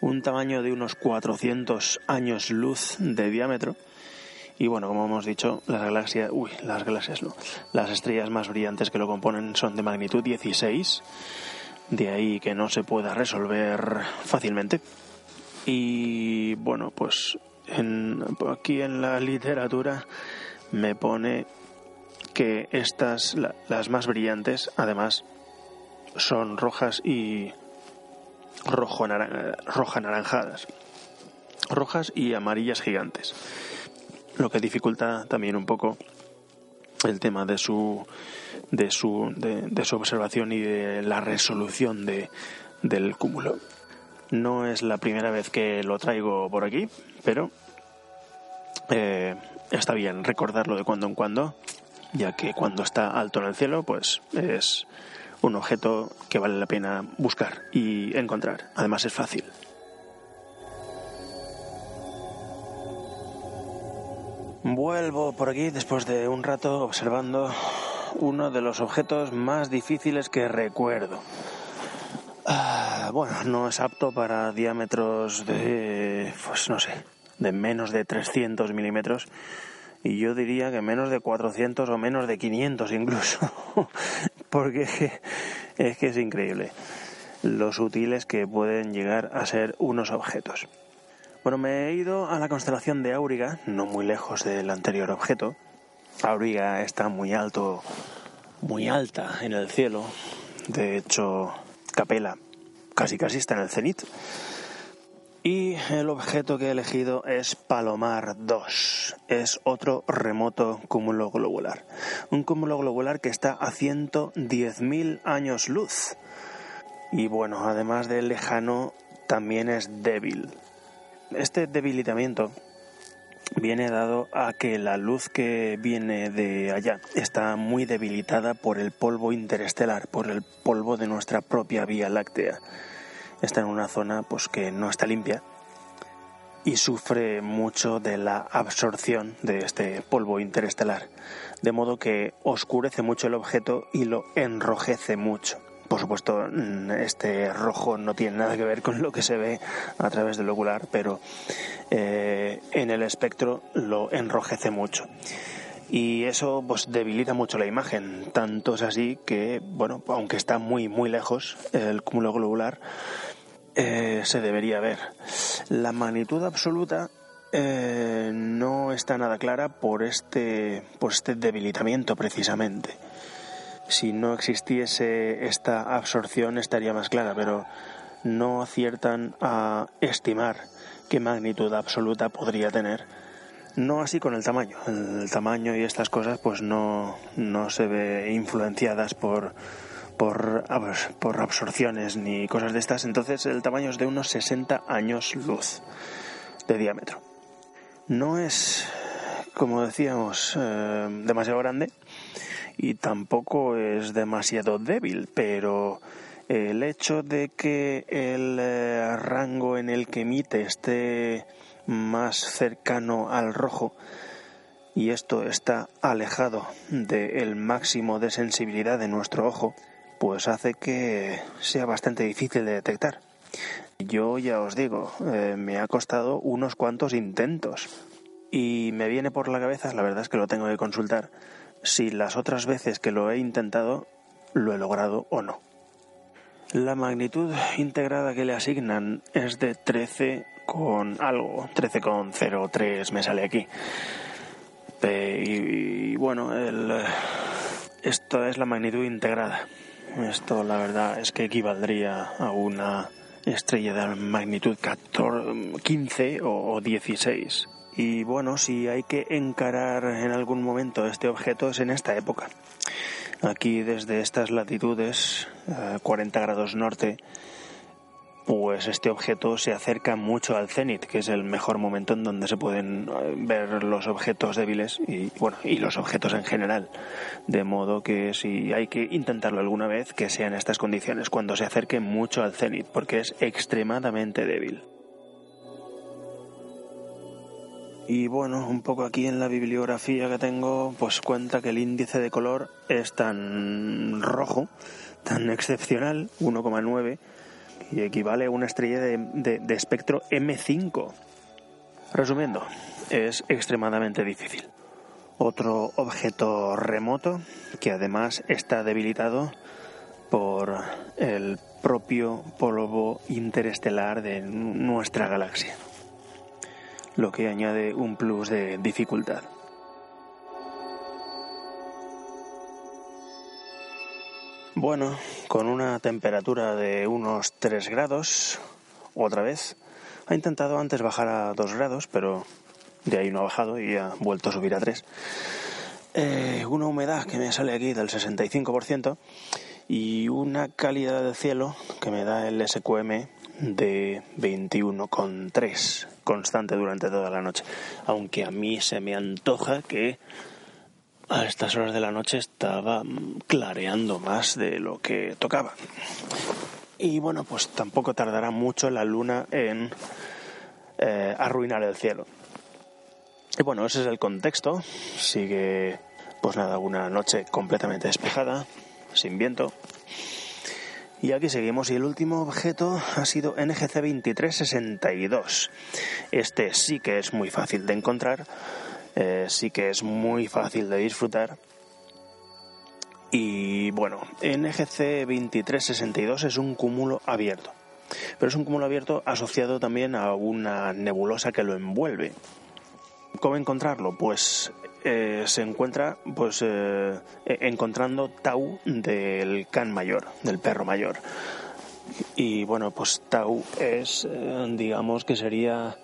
un tamaño de unos 400 años luz de diámetro. Y bueno, como hemos dicho, las galaxias, uy, las galaxias no, las estrellas más brillantes que lo componen son de magnitud 16, de ahí que no se pueda resolver fácilmente. Y bueno, pues aquí en la literatura me pone que estas, las más brillantes, además, son rojas y rojo roja naranjadas, rojas y amarillas gigantes, lo que dificulta también un poco el tema de su de su de, su observación y de la resolución de, del cúmulo. No es la primera vez que lo traigo por aquí, pero eh, está bien recordarlo de cuando en cuando ya que cuando está alto en el cielo, pues es un objeto que vale la pena buscar y encontrar. Además es fácil. Vuelvo por aquí después de un rato observando uno de los objetos más difíciles que recuerdo. Ah, bueno, no es apto para diámetros de, pues no sé, de menos de 300 milímetros y yo diría que menos de 400 o menos de 500 incluso, porque es que, es increíble los útiles que pueden llegar a ser unos objetos. Bueno, me he ido a la constelación de Auriga, no muy lejos del anterior objeto. Auriga está muy alto, muy alta en el cielo. De hecho, Capela casi casi está en el cenit. Y el objeto que he elegido es Palomar 2. Es otro remoto cúmulo globular. Un cúmulo globular que está a 110.000 años luz. Y bueno, además de lejano, también es débil. Este debilitamiento viene dado a que la luz que viene de allá está muy debilitada por el polvo interestelar, por el polvo de nuestra propia Vía Láctea está en una zona pues que no está limpia y sufre mucho de la absorción de este polvo interestelar, de modo que oscurece mucho el objeto y lo enrojece mucho. Por supuesto, mm, este rojo no tiene nada que ver con lo que se ve a través del ocular, pero eh, en el espectro lo enrojece mucho. Y eso pues debilita mucho la imagen. Tanto es así que, bueno, aunque está muy, muy lejos, el cúmulo globular eh, se debería ver. La magnitud absoluta eh, no está nada clara por este, por este debilitamiento precisamente. Si no existiese esta absorción estaría más clara, pero no aciertan a estimar qué magnitud absoluta podría tener. No así con el tamaño. El tamaño y estas cosas pues no, no se ve influenciadas por, por, por absorciones ni cosas de estas. Entonces el tamaño es de unos 60 años luz de diámetro. No es, como decíamos, eh, demasiado grande y tampoco es demasiado débil, pero el hecho de que el eh, rango en el que emite esté más cercano al rojo y esto está alejado del máximo de sensibilidad de nuestro ojo, pues hace que sea bastante difícil de detectar. Yo ya os digo, eh, me ha costado unos cuantos intentos y me viene por la cabeza, la verdad es que lo tengo que consultar, si las otras veces que lo he intentado lo he logrado o no. La magnitud integrada que le asignan es de 13 con algo, 13,03 me sale aquí. Y, bueno, el, esto es la magnitud integrada. Esto la verdad es que equivaldría a una estrella de magnitud 14, 15 o 16. Y bueno, si hay que encarar en algún momento este objeto es en esta época. Aquí desde estas latitudes, 40 grados norte, pues este objeto se acerca mucho al cenit, que es el mejor momento en donde se pueden eh, ver los objetos débiles y bueno, y los objetos en general. De modo que si hay que intentarlo alguna vez, que sea en estas condiciones, cuando se acerque mucho al cenit, porque es extremadamente débil. Y bueno, un poco aquí en la bibliografía que tengo, pues cuenta que el índice de color es tan rojo, tan excepcional, 1,9, y equivale a una estrella de, espectro M5. Resumiendo, es extremadamente difícil. Otro objeto remoto que además está debilitado por el propio polvo interestelar de nuestra galaxia, lo que añade un plus de dificultad. Bueno, con una temperatura de unos 3 grados, otra vez. Ha intentado antes bajar a 2 grados, pero de ahí no ha bajado y ha vuelto a subir a 3. Eh, una humedad que me sale aquí del 65% y una calidad del cielo que me da el SQM de 21,3 constante durante toda la noche. Aunque a mí se me antoja que a estas horas de la noche estaba clareando más de lo que tocaba. Y bueno, pues tampoco tardará mucho la luna en eh, arruinar el cielo. Y bueno, ese es el contexto. Sigue, pues nada, una noche completamente despejada, sin viento. Y aquí seguimos y el último objeto ha sido NGC 2362. Este sí que es muy fácil de encontrar eh, sí que es muy fácil de disfrutar. Y bueno, NGC 2362 es un cúmulo abierto, pero es un cúmulo abierto asociado también a una nebulosa que lo envuelve. ¿Cómo encontrarlo? Pues eh, se encuentra pues eh, encontrando tau del can mayor, del perro mayor. Y bueno, pues tau es, digamos que sería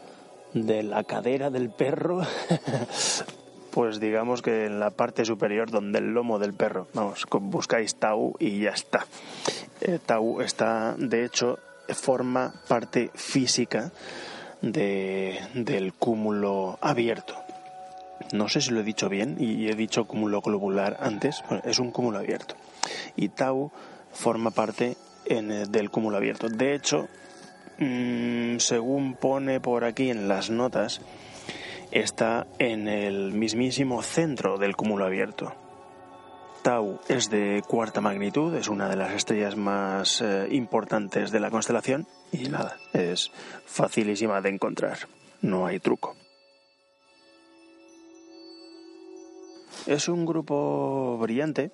de la cadera del perro, pues digamos que en la parte superior donde el lomo del perro. Vamos, buscáis tau y ya está. Eh, tau está, de hecho, forma parte física de, del cúmulo abierto. No sé si lo he dicho bien y he dicho cúmulo globular antes, es un cúmulo abierto. Y tau forma parte en, del cúmulo abierto. De hecho, mm, según pone por aquí en las notas, está en el mismísimo centro del cúmulo abierto. Tau es de cuarta magnitud, es una de las estrellas más eh, importantes de la constelación y nada, es facilísima de encontrar, no hay truco. Es un grupo brillante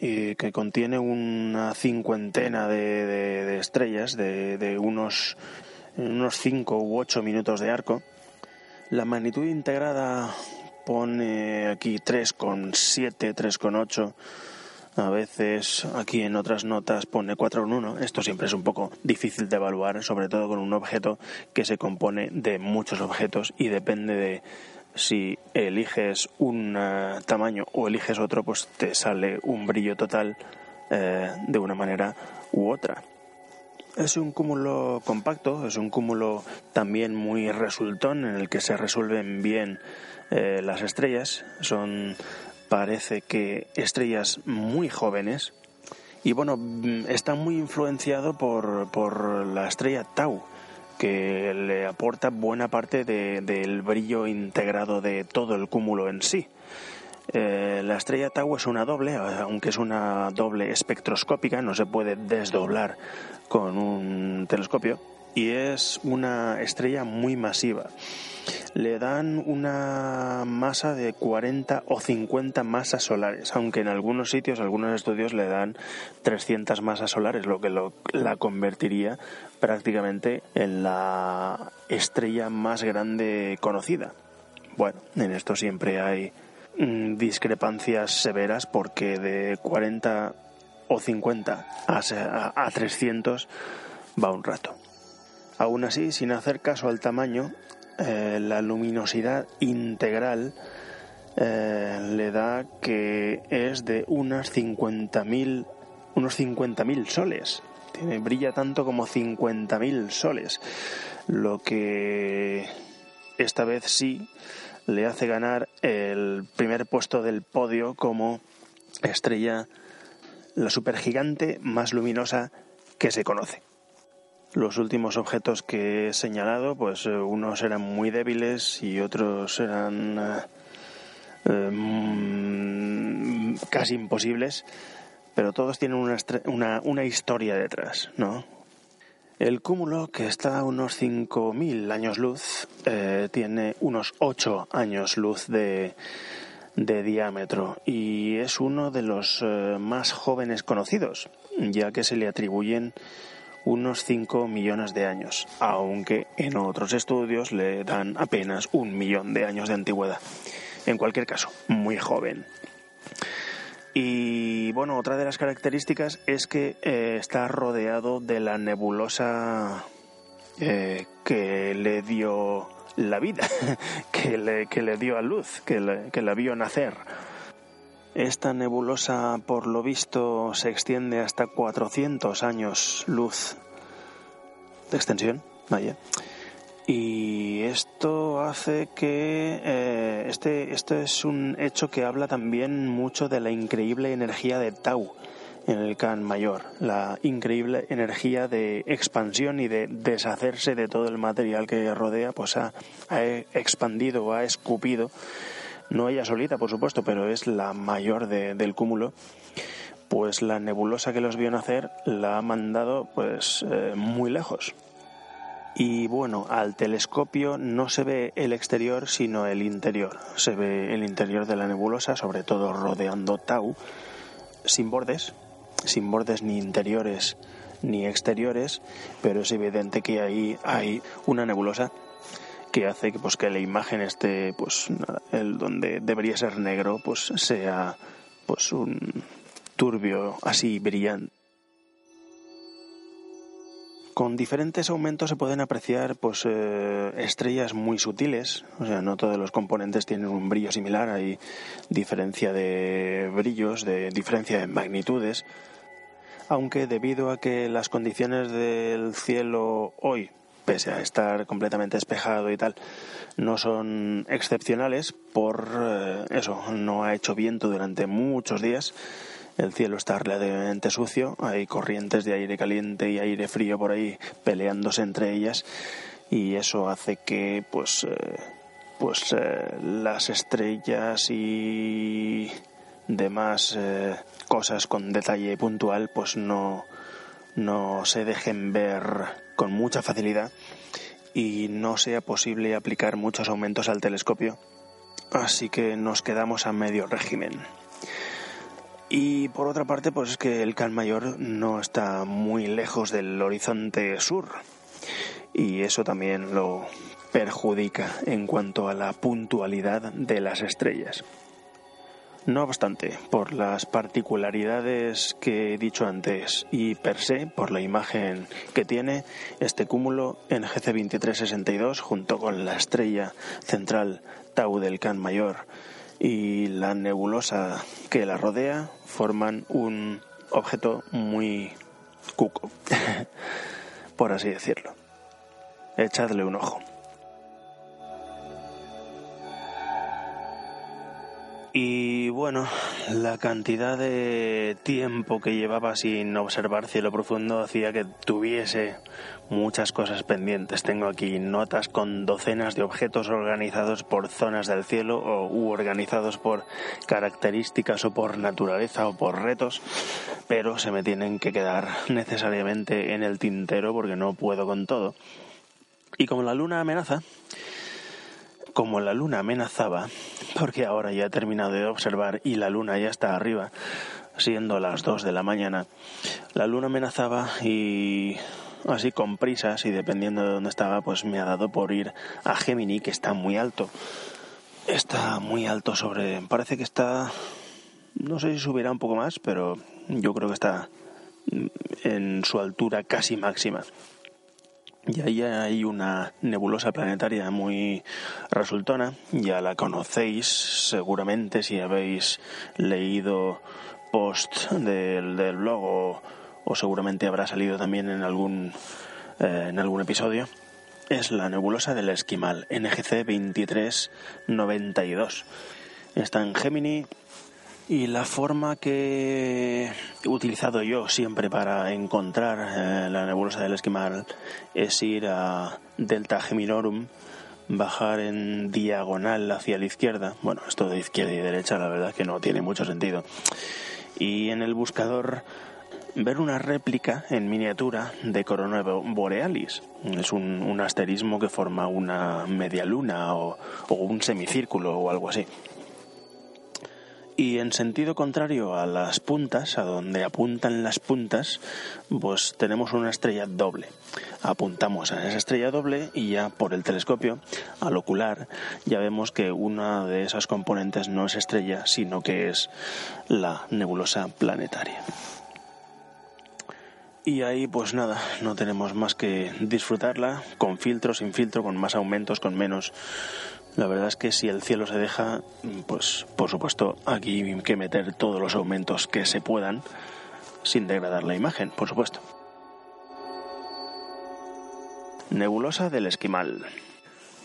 y que contiene una cincuentena de, estrellas de, unos, unos cinco u ocho minutos de arco. La magnitud integrada pone aquí 3,7, 3,8. A veces aquí en otras notas pone 4,1. Esto siempre es un poco difícil de evaluar, sobre todo con un objeto que se compone de muchos objetos y depende de si eliges un eh, tamaño o eliges otro, pues te sale un brillo total eh, de una manera u otra. Es un cúmulo compacto, es un cúmulo también muy resultón en el que se resuelven bien eh, las estrellas. Son, parece que, estrellas muy jóvenes. Y bueno, mm, está muy influenciado por, por la estrella Tau, que le aporta buena parte del brillo integrado de todo el cúmulo en sí. Eh, la estrella Tau es una doble, aunque es una doble espectroscópica, no se puede desdoblar con un telescopio, y es una estrella muy masiva. Le dan una masa de 40 o 50 masas solares, aunque en algunos sitios, algunos estudios le dan 300 masas solares, lo que la convertiría prácticamente en la estrella más grande conocida. Bueno, en esto siempre hay Mm, discrepancias severas porque de 40 o 50 a, 300 va un rato. Aún así, sin hacer caso al tamaño, eh, la luminosidad integral eh, le da que es de unas 50.000 unos 50.000 soles. Tiene, brilla tanto como 50.000 soles. Lo que esta vez sí le hace ganar el primer puesto del podio como estrella, la supergigante más luminosa que se conoce. Los últimos objetos que he señalado, pues eh, unos eran muy débiles y otros eran eh, em, casi imposibles, pero todos tienen una, una, una historia detrás, ¿no? El cúmulo, que está a unos 5.000 años luz, eh, tiene unos 8 años luz de, diámetro y es uno de los más jóvenes conocidos, ya que se le atribuyen unos 5 millones de años, aunque en otros estudios le dan apenas un millón de años de antigüedad. En cualquier caso, muy joven. Y bueno, otra de las características es que eh, está rodeado de la nebulosa eh, que le dio la vida, que le, que le dio a luz, que, que la vio nacer. Esta nebulosa, por lo visto, se extiende hasta 400 años luz de extensión. Y esto hace que eh, este, este es un hecho que habla también mucho de la increíble energía de Tau en el Can Mayor, la increíble energía de expansión y de deshacerse de todo el material que rodea, pues ha, ha expandido, ha escupido, no ella solita, por supuesto, pero es la mayor del cúmulo. Pues la nebulosa que los vio nacer la ha mandado pues eh, muy lejos. Y bueno, al telescopio no se ve el exterior sino el interior. Se ve el interior de la nebulosa, sobre todo rodeando Tau, sin bordes, sin bordes ni interiores ni exteriores, pero es evidente que ahí hay una nebulosa que hace que pues que la imagen esté pues el donde debería ser negro pues sea pues un turbio así brillante. Con diferentes aumentos se pueden apreciar pues, eh, estrellas muy sutiles, o sea, no todos los componentes tienen un brillo similar, hay diferencia de brillos, de diferencia de magnitudes, aunque debido a que las condiciones del cielo hoy, pese a estar completamente despejado y tal, no son excepcionales por eh, eso, no ha hecho viento durante muchos días, el cielo está relativamente sucio, hay corrientes de aire caliente y aire frío por ahí peleándose entre ellas y eso hace que pues eh, pues eh, las estrellas y demás eh, cosas con detalle puntual pues no no se dejen ver con mucha facilidad y no sea posible aplicar muchos aumentos al telescopio así que nos quedamos a medio régimen y por otra parte, pues es que el Can Mayor no está muy lejos del horizonte sur. Y eso también lo perjudica en cuanto a la puntualidad de las estrellas. No obstante, por las particularidades que he dicho antes y per se, por la imagen que tiene, este cúmulo en GC 2362 junto con la estrella central Tau del Can Mayor y la nebulosa que la rodea forman un objeto muy cuco, por así decirlo. Echadle un ojo. Y bueno, la cantidad de tiempo que llevaba sin observar cielo profundo hacía que tuviese muchas cosas pendientes. Tengo aquí notas con docenas de objetos organizados por zonas del cielo o u organizados por características o por naturaleza o por retos, pero se me tienen que quedar necesariamente en el tintero porque no puedo con todo. Y como la luna amenaza, como la luna amenazaba, porque ahora ya he terminado de observar y la luna ya está arriba, siendo las dos de la mañana, la luna amenazaba y así con prisas y dependiendo de dónde estaba, pues me ha dado por ir a Gemini, que está muy alto. Está muy alto sobre... Parece que está... No sé si subirá un poco más, pero yo creo que está en su altura casi máxima. Y ahí hay una nebulosa planetaria muy resultona, ya la conocéis seguramente si habéis leído post del, del blog o, seguramente habrá salido también en algún, eh, en algún episodio. Es la nebulosa del Esquimal, NGC 2392. Está en Gemini y la forma que he utilizado yo siempre para encontrar eh, la nebulosa del esquimal es ir a Delta Geminorum, bajar en diagonal hacia la izquierda. Bueno, esto de izquierda y derecha la verdad que no tiene mucho sentido. Y en el buscador ver una réplica en miniatura de Corona Borealis. Es un, asterismo que forma una media luna o un semicírculo o algo así. Y en sentido contrario a las puntas, a donde apuntan las puntas, pues tenemos una estrella doble. Apuntamos a esa estrella doble y ya por el telescopio, al ocular, ya vemos que una de esas componentes no es estrella, sino que es la nebulosa planetaria. Y ahí pues nada, no tenemos más que disfrutarla con filtro, sin filtro, con más aumentos, con menos la verdad es que si el cielo se deja, pues por supuesto aquí hay que meter todos los aumentos que se puedan sin degradar la imagen, por supuesto. Nebulosa del Esquimal.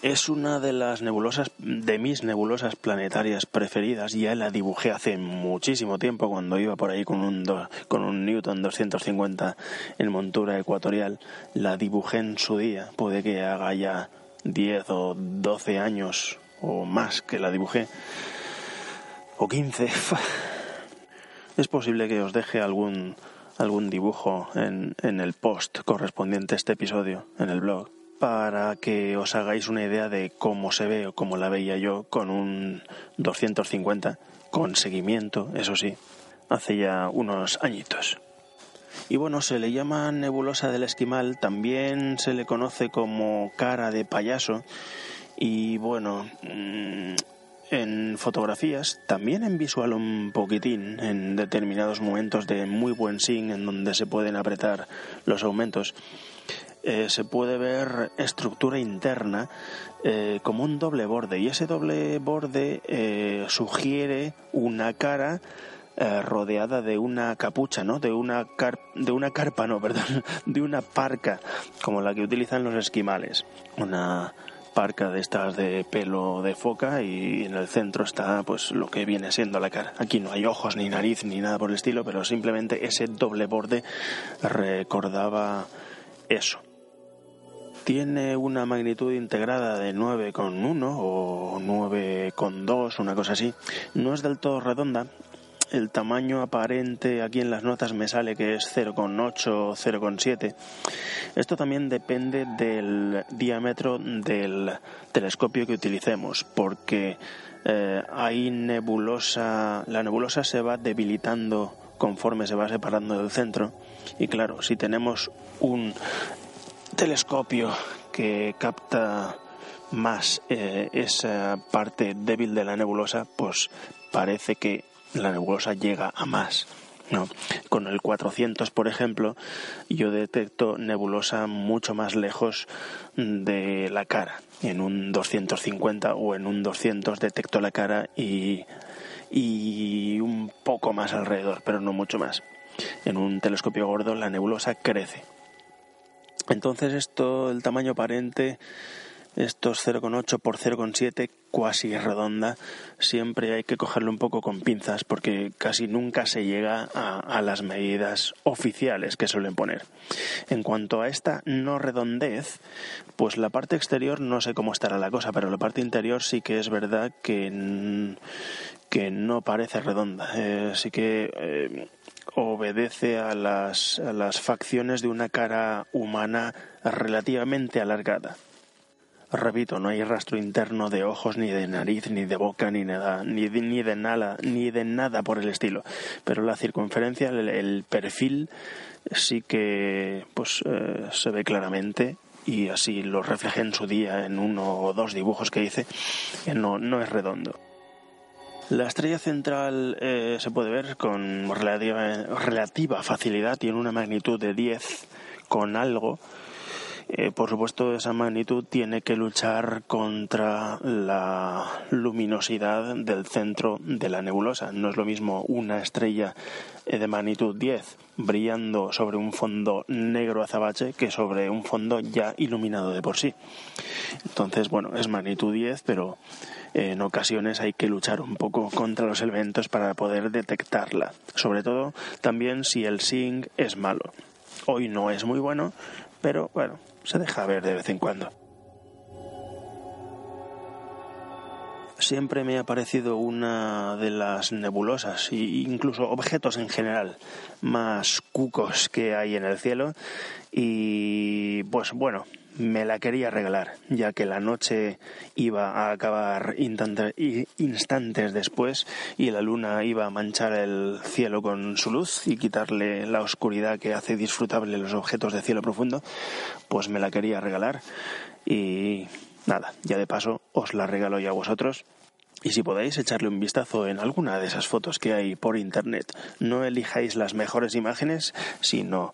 Es una de las nebulosas, de mis nebulosas planetarias preferidas. Ya la dibujé hace muchísimo tiempo cuando iba por ahí con un, con un Newton 250 en montura ecuatorial. La dibujé en su día. Puede que haga ya 10 o 12 años o más que la dibujé, o 15, es posible que os deje algún, algún dibujo en, en el post correspondiente a este episodio, en el blog, para que os hagáis una idea de cómo se ve o cómo la veía yo con un 250, con seguimiento, eso sí, hace ya unos añitos. Y bueno, se le llama nebulosa del esquimal, también se le conoce como cara de payaso. Y bueno, mm, en fotografías, también en visual un poquitín, en determinados momentos de muy buen sync, en donde se pueden apretar los aumentos, eh, se puede ver estructura interna eh, como un doble borde y ese doble borde eh, sugiere una cara eh, rodeada de una capucha, ¿no? De una, de una carpa, no, perdón, de una parca, como la que utilizan los esquimales. Una parca de estas de pelo de foca y en el centro está pues lo que viene siendo la cara. Aquí no hay ojos ni nariz ni nada por el estilo, pero simplemente ese doble borde recordaba eso. Tiene una magnitud integrada de 9,1 o 9,2, una cosa así. No es del todo redonda, el tamaño aparente aquí en las notas me sale que es 0,8 o 0,7. Esto también depende del diámetro del telescopio que utilicemos, porque eh, hay nebulosa, la nebulosa se va debilitando conforme se va separando del centro y claro, si tenemos un telescopio que capta más eh, esa parte débil de la nebulosa, pues parece que la nebulosa llega a más. ¿no? Con el 400, por ejemplo, yo detecto nebulosa mucho más lejos de la cara. En un 250 o en un 200 detecto la cara y, y un poco más alrededor, pero no mucho más. En un telescopio gordo la nebulosa crece. Entonces esto, el tamaño aparente estos 0,8 por 0,7 cuasi redonda, siempre hay que cogerlo un poco con pinzas porque casi nunca se llega a, las medidas oficiales que suelen poner. En cuanto a esta no redondez, pues la parte exterior no sé cómo estará la cosa, pero la parte interior sí que es verdad que, que no parece redonda. Eh, sí que eh, obedece a las, a las facciones de una cara humana relativamente alargada repito, no hay rastro interno de ojos, ni de nariz, ni de boca, ni nada, ni de, ni de nada, ni de nada por el estilo. Pero la circunferencia, el, perfil, sí que pues eh, se ve claramente y así lo reflejé en su día en uno o dos dibujos que hice, no, no es redondo. La estrella central eh, se puede ver con relativa, relativa facilidad, tiene una magnitud de 10 con algo, eh, por supuesto, esa magnitud tiene que luchar contra la luminosidad del centro de la nebulosa. No es lo mismo una estrella eh, de magnitud 10 brillando sobre un fondo negro azabache que sobre un fondo ya iluminado de por sí. Entonces, bueno, es magnitud 10, pero eh, en ocasiones hay que luchar un poco contra los elementos para poder detectarla. Sobre todo también si el SING es malo. Hoy no es muy bueno, pero bueno, se deja ver de vez en cuando. Siempre me ha parecido una de las nebulosas e incluso objetos en general más cucos que hay en el cielo y pues bueno, me la quería regalar, ya que la noche iba a acabar instantes después y la luna iba a manchar el cielo con su luz y quitarle la oscuridad que hace disfrutable los objetos de cielo profundo, pues me la quería regalar. Y nada, ya de paso os la regalo ya a vosotros. Y si podéis echarle un vistazo en alguna de esas fotos que hay por internet, no elijáis las mejores imágenes, sino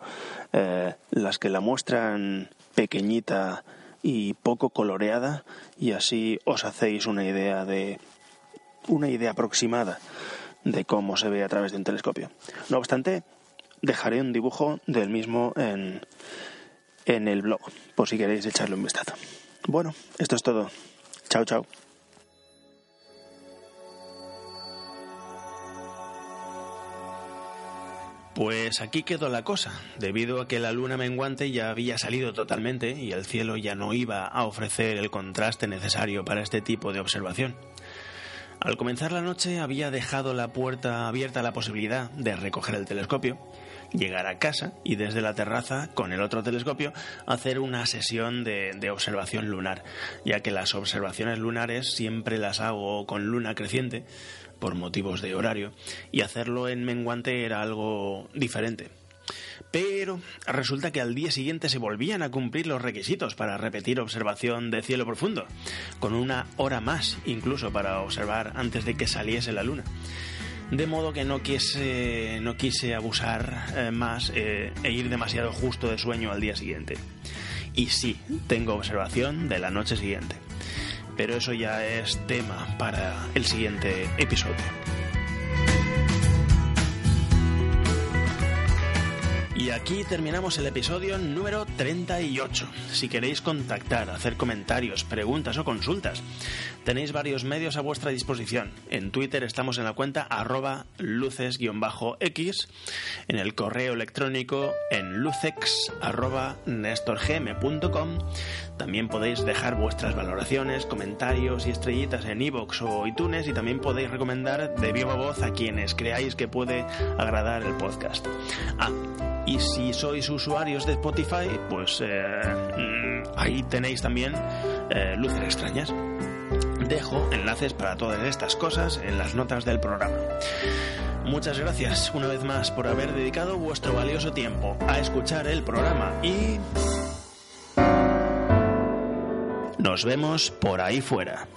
eh, las que la muestran pequeñita y poco coloreada, y así os hacéis una idea de una idea aproximada de cómo se ve a través de un telescopio. No obstante, dejaré un dibujo del mismo en, en el blog, por si queréis echarle un vistazo. Bueno, esto es todo. Chao, chao. Pues aquí quedó la cosa, debido a que la luna menguante ya había salido totalmente y el cielo ya no iba a ofrecer el contraste necesario para este tipo de observación. Al comenzar la noche había dejado la puerta abierta la posibilidad de recoger el telescopio, llegar a casa y desde la terraza, con el otro telescopio, hacer una sesión de, de, observación lunar, ya que las observaciones lunares siempre las hago con luna creciente, por motivos de horario, y hacerlo en menguante era algo diferente. Pero resulta que al día siguiente se volvían a cumplir los requisitos para repetir observación de cielo profundo, con una hora más incluso para observar antes de que saliese la luna. De modo que no quise, no quise abusar eh, más eh, e ir demasiado justo de sueño al día siguiente. Y sí, tengo observación de la noche siguiente pero eso ya es tema para el siguiente episodio. Y aquí terminamos el episodio número 38. Si queréis contactar, hacer comentarios, preguntas o consultas, tenéis varios medios a vuestra disposición. En Twitter estamos en la cuenta arroba luces-x, en el correo electrónico en lucex arroba nestorgm.com. También podéis dejar vuestras valoraciones, comentarios y estrellitas en iVoox o iTunes y también podéis recomendar de viva voz a quienes creáis que puede agradar el podcast. Ah, y si sois usuarios de Spotify, pues eh, mm, ahí tenéis también eh, luces extrañas. Dejo enlaces para todas estas cosas en las notas del programa. Muchas gracias una vez más por haber dedicado vuestro valioso tiempo a escuchar el programa y... Nos vemos por ahí fuera.